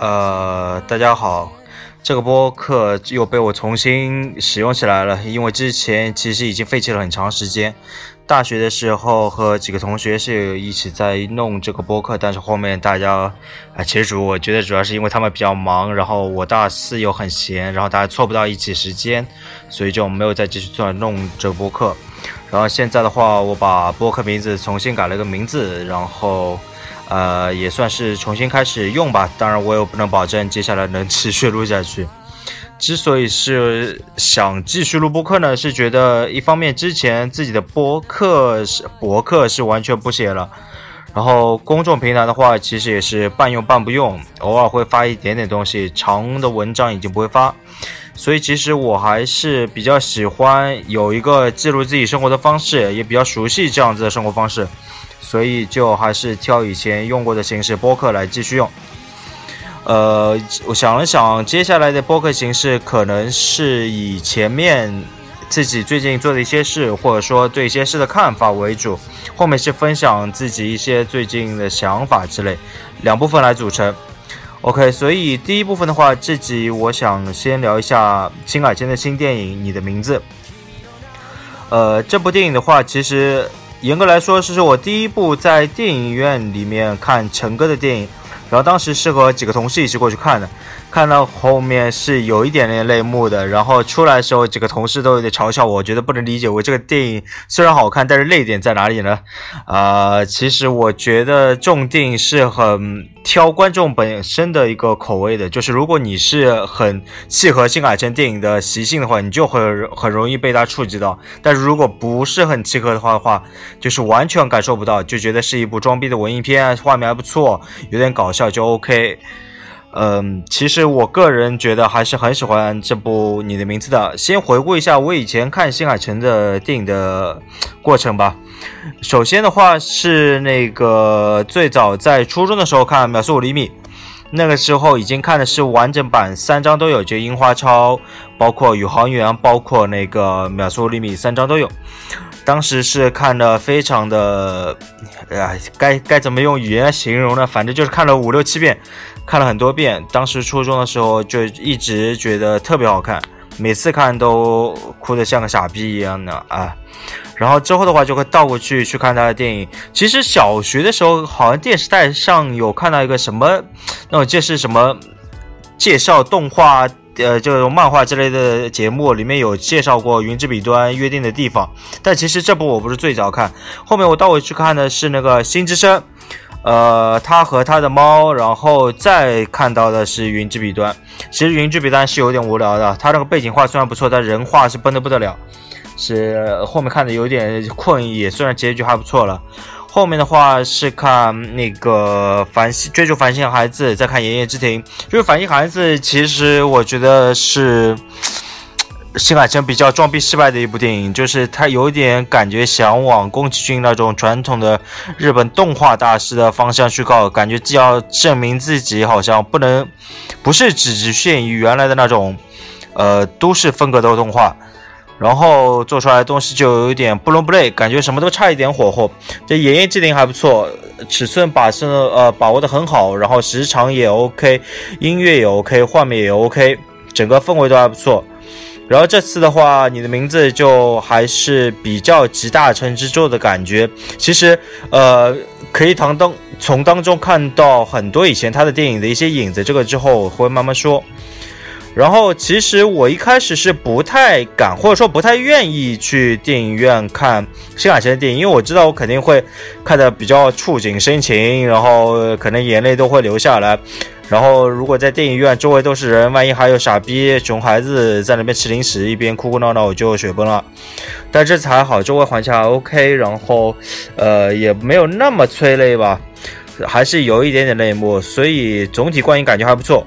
呃，大家好，这个播客又被我重新使用起来了，因为之前其实已经废弃了很长时间。大学的时候和几个同学是一起在弄这个播客，但是后面大家，啊，其实主我觉得主要是因为他们比较忙，然后我大四又很闲，然后大家凑不到一起时间，所以就没有再继续做弄这个播客。然后现在的话，我把播客名字重新改了个名字，然后。呃，也算是重新开始用吧。当然，我也不能保证接下来能持续录下去。之所以是想继续录播客呢，是觉得一方面之前自己的播客是博客是完全不写了，然后公众平台的话，其实也是半用半不用，偶尔会发一点点东西，长的文章已经不会发。所以其实我还是比较喜欢有一个记录自己生活的方式，也比较熟悉这样子的生活方式。所以就还是挑以前用过的形式播客来继续用。呃，我想了想，接下来的播客形式可能是以前面自己最近做的一些事，或者说对一些事的看法为主，后面是分享自己一些最近的想法之类，两部分来组成。OK，所以第一部分的话，这集我想先聊一下新海诚的新电影《你的名字》。呃，这部电影的话，其实。严格来说，是是我第一部在电影院里面看陈哥的电影，然后当时是和几个同事一起过去看的。看到后面是有一点点泪目的，然后出来的时候，几个同事都有点嘲笑我，觉得不能理解我这个电影虽然好看，但是泪点在哪里呢？啊，其实我觉得这种电影是很挑观众本身的一个口味的，就是如果你是很契合新海诚电影的习性的话，你就会很容易被它触及到；但是如果不是很契合的话的话，就是完全感受不到，就觉得是一部装逼的文艺片，画面还不错，有点搞笑就 OK。嗯，其实我个人觉得还是很喜欢这部《你的名字》的。先回顾一下我以前看新海诚的电影的过程吧。首先的话是那个最早在初中的时候看《秒速五厘米》，那个时候已经看的是完整版，三张都有，就《樱花超》，包括《宇航员》，包括那个《秒速五厘米》，三张都有。当时是看的非常的，哎呀，该该怎么用语言来形容呢？反正就是看了五六七遍。看了很多遍，当时初中的时候就一直觉得特别好看，每次看都哭得像个傻逼一样的啊。然后之后的话就会倒过去去看他的电影。其实小学的时候好像电视台上有看到一个什么，那种介绍什么介绍动画，呃，这种漫画之类的节目，里面有介绍过《云之彼端约定的地方》。但其实这部我不是最早看，后面我倒回去看的是那个《新之声》。呃，他和他的猫，然后再看到的是云之彼端。其实云之彼端是有点无聊的，他那个背景画虽然不错，但人画是崩的不得了，是后面看的有点困意。虽然结局还不错了，后面的话是看那个繁星追逐繁星的孩子，再看炎夜之庭。追逐繁星孩子，其实我觉得是。新海诚比较装逼失败的一部电影，就是他有点感觉想往宫崎骏那种传统的日本动画大师的方向去靠，感觉既要证明自己好像不能，不是只局限于原来的那种，呃，都市风格的动画，然后做出来的东西就有一点不伦不类，感觉什么都差一点火候。这《演夜之庭》还不错，尺寸把是呃把握的很好，然后时长也 OK，音乐也 OK，画面也 OK，整个氛围都还不错。然后这次的话，你的名字就还是比较集大成之作的感觉。其实，呃，可以从当从当中看到很多以前他的电影的一些影子。这个之后我会慢慢说。然后，其实我一开始是不太敢，或者说不太愿意去电影院看新海诚的电影，因为我知道我肯定会看的比较触景生情，然后可能眼泪都会流下来。然后，如果在电影院周围都是人，万一还有傻逼熊孩子在那边吃零食，一边哭哭闹闹，我就雪崩了。但这次还好，周围环境还 OK，然后，呃，也没有那么催泪吧，还是有一点点泪目，所以总体观影感觉还不错。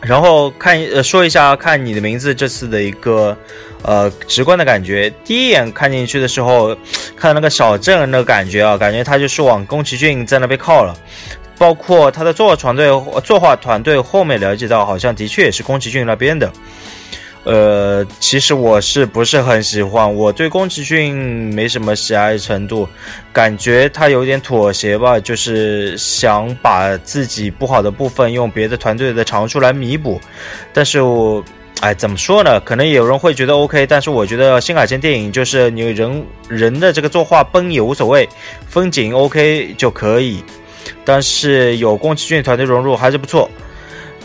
然后看呃说一下看你的名字这次的一个呃直观的感觉，第一眼看进去的时候，看那个小镇那个感觉啊，感觉他就是往宫崎骏在那边靠了，包括他的作画团队作画团队后面了解到，好像的确也是宫崎骏那边的。呃，其实我是不是很喜欢？我对宫崎骏没什么喜爱程度，感觉他有点妥协吧，就是想把自己不好的部分用别的团队的长处来弥补。但是我，哎，怎么说呢？可能有人会觉得 OK，但是我觉得新海诚电影就是你人人的这个作画崩也无所谓，风景 OK 就可以。但是有宫崎骏团队融入还是不错。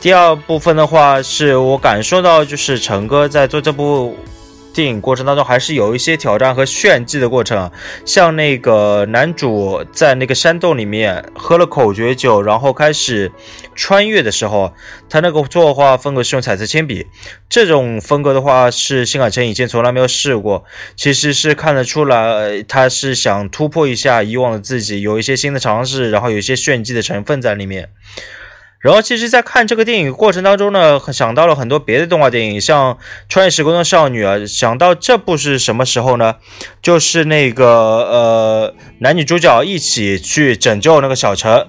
第二部分的话，是我感受到就是陈哥在做这部电影过程当中，还是有一些挑战和炫技的过程。像那个男主在那个山洞里面喝了口诀酒，然后开始穿越的时候，他那个作画风格是用彩色铅笔，这种风格的话是新海诚以前从来没有试过。其实是看得出来，他是想突破一下以往的自己，有一些新的尝试，然后有一些炫技的成分在里面。然后，其实，在看这个电影过程当中呢，想到了很多别的动画电影，像《穿越时空的少女》啊。想到这部是什么时候呢？就是那个呃，男女主角一起去拯救那个小陈，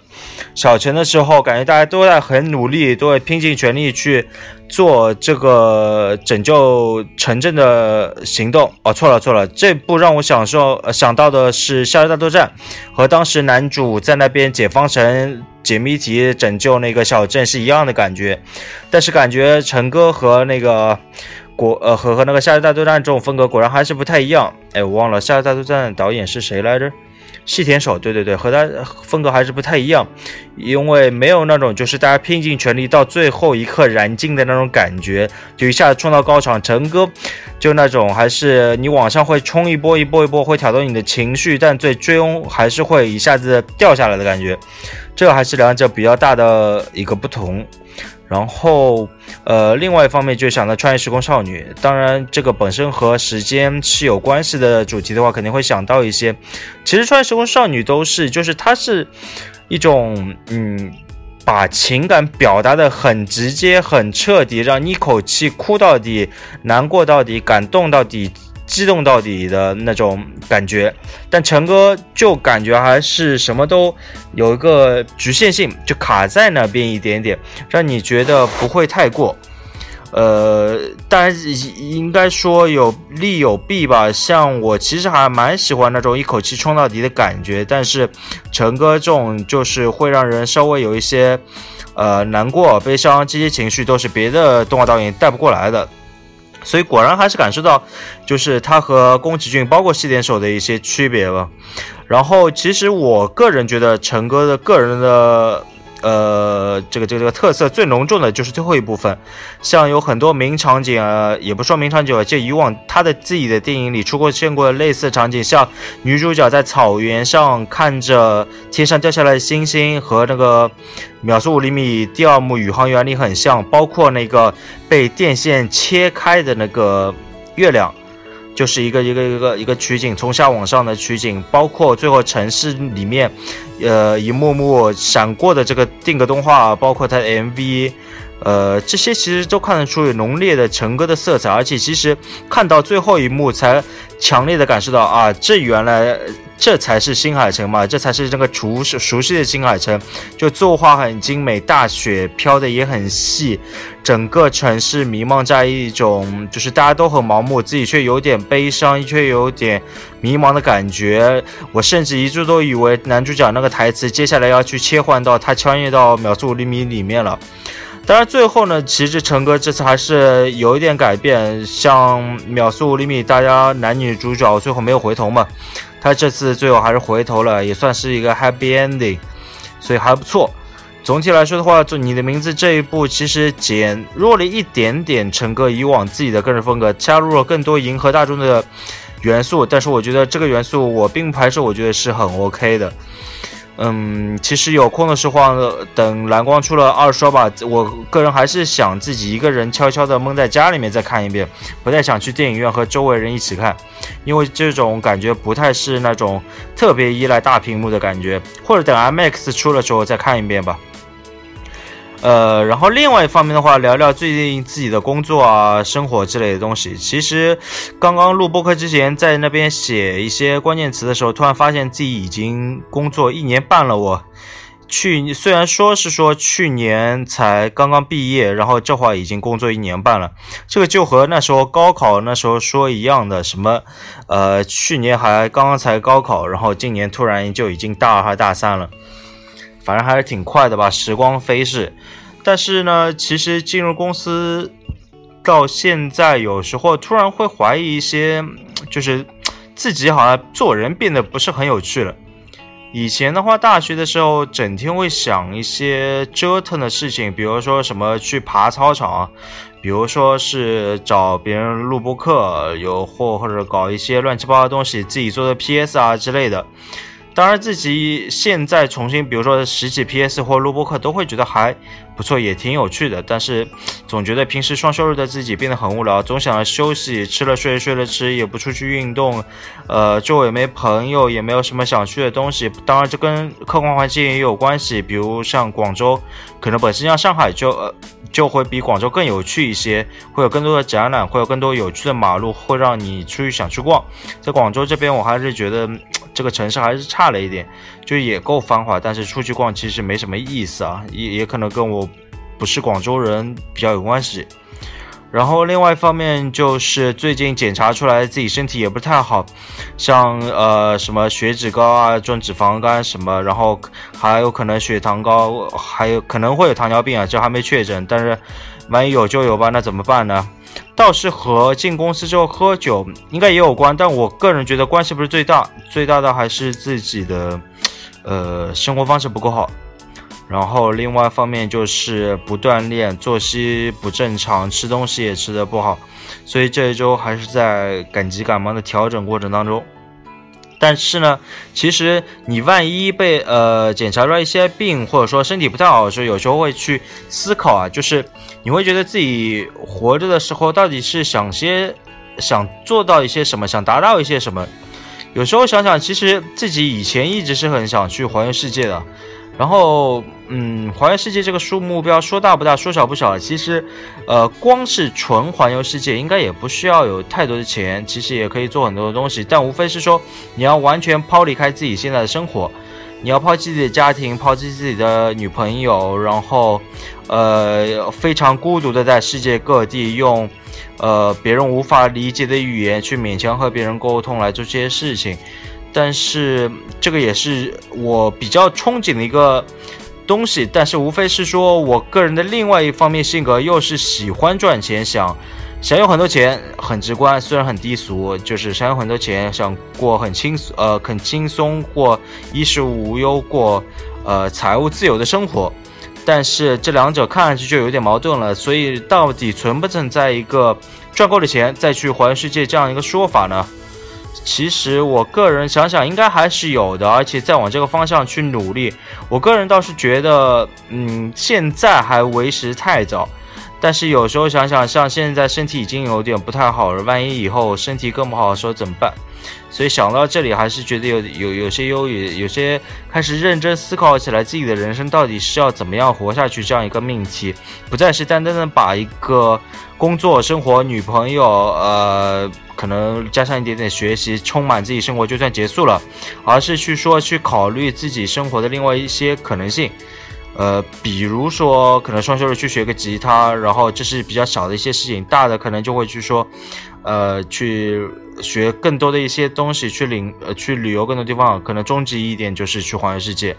小陈的时候，感觉大家都在很努力，都在拼尽全力去做这个拯救城镇的行动。哦，错了错了，这部让我想说想到的是《夏日大作战》，和当时男主在那边解方城。解谜题拯救那个小镇是一样的感觉，但是感觉陈哥和那个国呃和和那个夏日大作战这种风格果然还是不太一样。哎，我忘了夏日大作战导演是谁来着？细田守。对对对，和他风格还是不太一样，因为没有那种就是大家拼尽全力到最后一刻燃尽的那种感觉，就一下子冲到高潮。陈哥就那种还是你往上会冲一波一波一波，会挑动你的情绪，但最最终还是会一下子掉下来的感觉。这还是两者比较大的一个不同，然后，呃，另外一方面就想到穿越时空少女，当然这个本身和时间是有关系的主题的话，肯定会想到一些。其实穿越时空少女都是，就是它是一种，嗯，把情感表达的很直接、很彻底，让你一口气哭到底、难过到底、感动到底。激动到底的那种感觉，但陈哥就感觉还是什么都有一个局限性，就卡在那边一点点，让你觉得不会太过。呃，当然应该说有利有弊吧。像我其实还蛮喜欢那种一口气冲到底的感觉，但是陈哥这种就是会让人稍微有一些呃难过、悲伤这些情绪，都是别的动画导演带不过来的。所以果然还是感受到，就是他和宫崎骏，包括西点手的一些区别吧。然后，其实我个人觉得陈哥的个人的。呃，这个这个这个特色最浓重的就是最后一部分，像有很多名场景啊，也不说名场景啊，就以往他的自己的电影里出过见过类似场景，像女主角在草原上看着天上掉下来的星星，和那个秒速五厘米第二幕宇航员里很像，包括那个被电线切开的那个月亮。就是一个一个一个一个取景，从下往上的取景，包括最后城市里面，呃，一幕幕闪过的这个定格动画，包括它的 MV，呃，这些其实都看得出有浓烈的陈哥的色彩，而且其实看到最后一幕才强烈的感受到啊，这原来。这才是新海诚嘛，这才是这个熟熟悉的新海诚，就作画很精美，大雪飘的也很细，整个城市弥漫在一种就是大家都很盲目，自己却有点悲伤，却有点迷茫的感觉。我甚至一度都以为男主角那个台词接下来要去切换到他穿越到秒速五厘米里面了。当然最后呢，其实陈哥这次还是有一点改变，像秒速五厘米，大家男女主角最后没有回头嘛。他这次最后还是回头了，也算是一个 happy ending，所以还不错。总体来说的话，就你的名字这一部其实减弱了一点点陈哥以往自己的个人风格，加入了更多迎合大众的元素。但是我觉得这个元素我并不排斥，我觉得是很 OK 的。嗯，其实有空的时候，等蓝光出了二刷吧，我个人还是想自己一个人悄悄的闷在家里面再看一遍，不太想去电影院和周围人一起看，因为这种感觉不太是那种特别依赖大屏幕的感觉，或者等 MX 出了之后再看一遍吧。呃，然后另外一方面的话，聊聊最近自己的工作啊、生活之类的东西。其实刚刚录播课之前，在那边写一些关键词的时候，突然发现自己已经工作一年半了。我。去虽然说是说去年才刚刚毕业，然后这会儿已经工作一年半了，这个就和那时候高考那时候说一样的，什么呃去年还刚刚才高考，然后今年突然就已经大二还大三了，反正还是挺快的吧，时光飞逝。但是呢，其实进入公司到现在，有时候突然会怀疑一些，就是自己好像做人变得不是很有趣了。以前的话，大学的时候整天会想一些折腾的事情，比如说什么去爬操场，比如说是找别人录播课，有或或者搞一些乱七八糟的东西，自己做的 PS 啊之类的。当然，自己现在重新，比如说拾起 PS 或录播课，都会觉得还不错，也挺有趣的。但是，总觉得平时双休日的自己变得很无聊，总想着休息，吃了睡，睡了吃，也不出去运动。呃，周围没朋友，也没有什么想去的东西。当然，这跟客观环境也有关系。比如像广州，可能本身像上海就呃就会比广州更有趣一些，会有更多的展览，会有更多有趣的马路，会让你出去想去逛。在广州这边，我还是觉得。这个城市还是差了一点，就也够繁华，但是出去逛其实没什么意思啊，也也可能跟我不是广州人比较有关系。然后另外一方面就是最近检查出来自己身体也不太好，像呃什么血脂高啊、重脂肪肝什么，然后还有可能血糖高，还有可能会有糖尿病啊，这还没确诊，但是万一有就有吧，那怎么办呢？倒是和进公司之后喝酒应该也有关，但我个人觉得关系不是最大，最大的还是自己的，呃，生活方式不够好。然后另外一方面就是不锻炼，作息不正常，吃东西也吃的不好，所以这一周还是在赶急赶忙的调整过程当中。但是呢，其实你万一被呃检查出来一些病，或者说身体不太好的时候，有时候会去思考啊，就是你会觉得自己活着的时候到底是想些想做到一些什么，想达到一些什么。有时候想想，其实自己以前一直是很想去环游世界的。然后，嗯，环游世界这个数目标说大不大，说小不小。其实，呃，光是纯环游世界，应该也不需要有太多的钱，其实也可以做很多的东西。但无非是说，你要完全抛离开自己现在的生活，你要抛弃自己的家庭，抛弃自己的女朋友，然后，呃，非常孤独的在世界各地用，呃，别人无法理解的语言去勉强和别人沟通来做这些事情。但是这个也是我比较憧憬的一个东西，但是无非是说我个人的另外一方面性格又是喜欢赚钱，想想有很多钱，很直观，虽然很低俗，就是想有很多钱，想过很轻松呃很轻松或衣食无忧过呃财务自由的生活，但是这两者看上去就有点矛盾了，所以到底存不存在一个赚够了钱再去环游世界这样一个说法呢？其实我个人想想，应该还是有的，而且再往这个方向去努力。我个人倒是觉得，嗯，现在还为时太早。但是有时候想想，像现在身体已经有点不太好了，万一以后身体更不好的时候怎么办？所以想到这里，还是觉得有有有些忧郁，有些开始认真思考起来自己的人生到底是要怎么样活下去这样一个命题，不再是单单的把一个工作、生活、女朋友，呃。可能加上一点点学习，充满自己生活就算结束了，而是去说去考虑自己生活的另外一些可能性，呃，比如说可能双休日去学个吉他，然后这是比较小的一些事情，大的可能就会去说，呃，去学更多的一些东西，去领呃去旅游更多地方，可能终极一点就是去环游世界。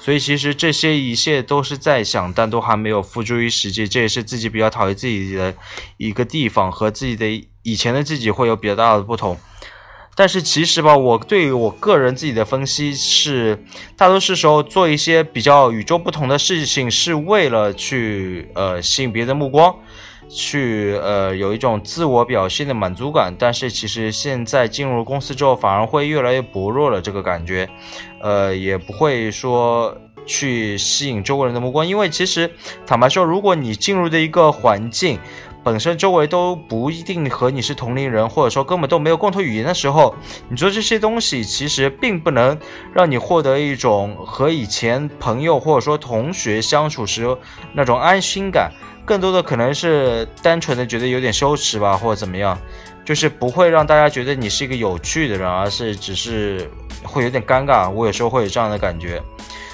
所以其实这些一切都是在想，但都还没有付诸于实际。这也是自己比较讨厌自己的一个地方，和自己的以前的自己会有比较大的不同。但是其实吧，我对于我个人自己的分析是，大多数时候做一些比较与众不同的事情，是为了去呃吸引别人的目光。去呃有一种自我表现的满足感，但是其实现在进入公司之后，反而会越来越薄弱了这个感觉，呃也不会说去吸引周围人的目光，因为其实坦白说，如果你进入的一个环境本身周围都不一定和你是同龄人，或者说根本都没有共同语言的时候，你做这些东西其实并不能让你获得一种和以前朋友或者说同学相处时那种安心感。更多的可能是单纯的觉得有点羞耻吧，或者怎么样，就是不会让大家觉得你是一个有趣的人，而是只是会有点尴尬。我有时候会有这样的感觉，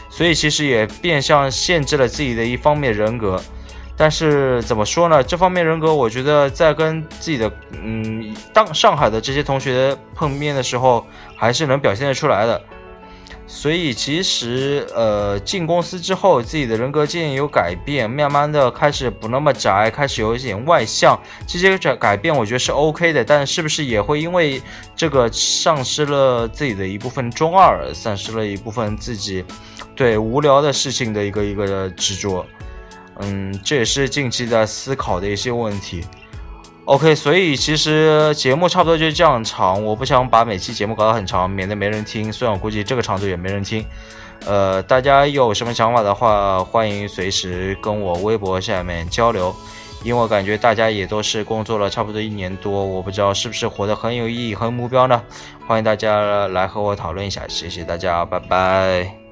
所以其实也变相限制了自己的一方面人格。但是怎么说呢？这方面人格，我觉得在跟自己的嗯，当上海的这些同学碰面的时候，还是能表现得出来的。所以其实呃，进公司之后，自己的人格渐渐有改变，慢慢的开始不那么宅，开始有一点外向。这些改改变，我觉得是 OK 的。但是不是也会因为这个丧失了自己的一部分中二，丧失了一部分自己对无聊的事情的一个一个执着？嗯，这也是近期在思考的一些问题。OK，所以其实节目差不多就这样长，我不想把每期节目搞得很长，免得没人听。虽然我估计这个长度也没人听。呃，大家有什么想法的话，欢迎随时跟我微博下面交流，因为我感觉大家也都是工作了差不多一年多，我不知道是不是活得很有意义、很有目标呢？欢迎大家来和我讨论一下，谢谢大家，拜拜。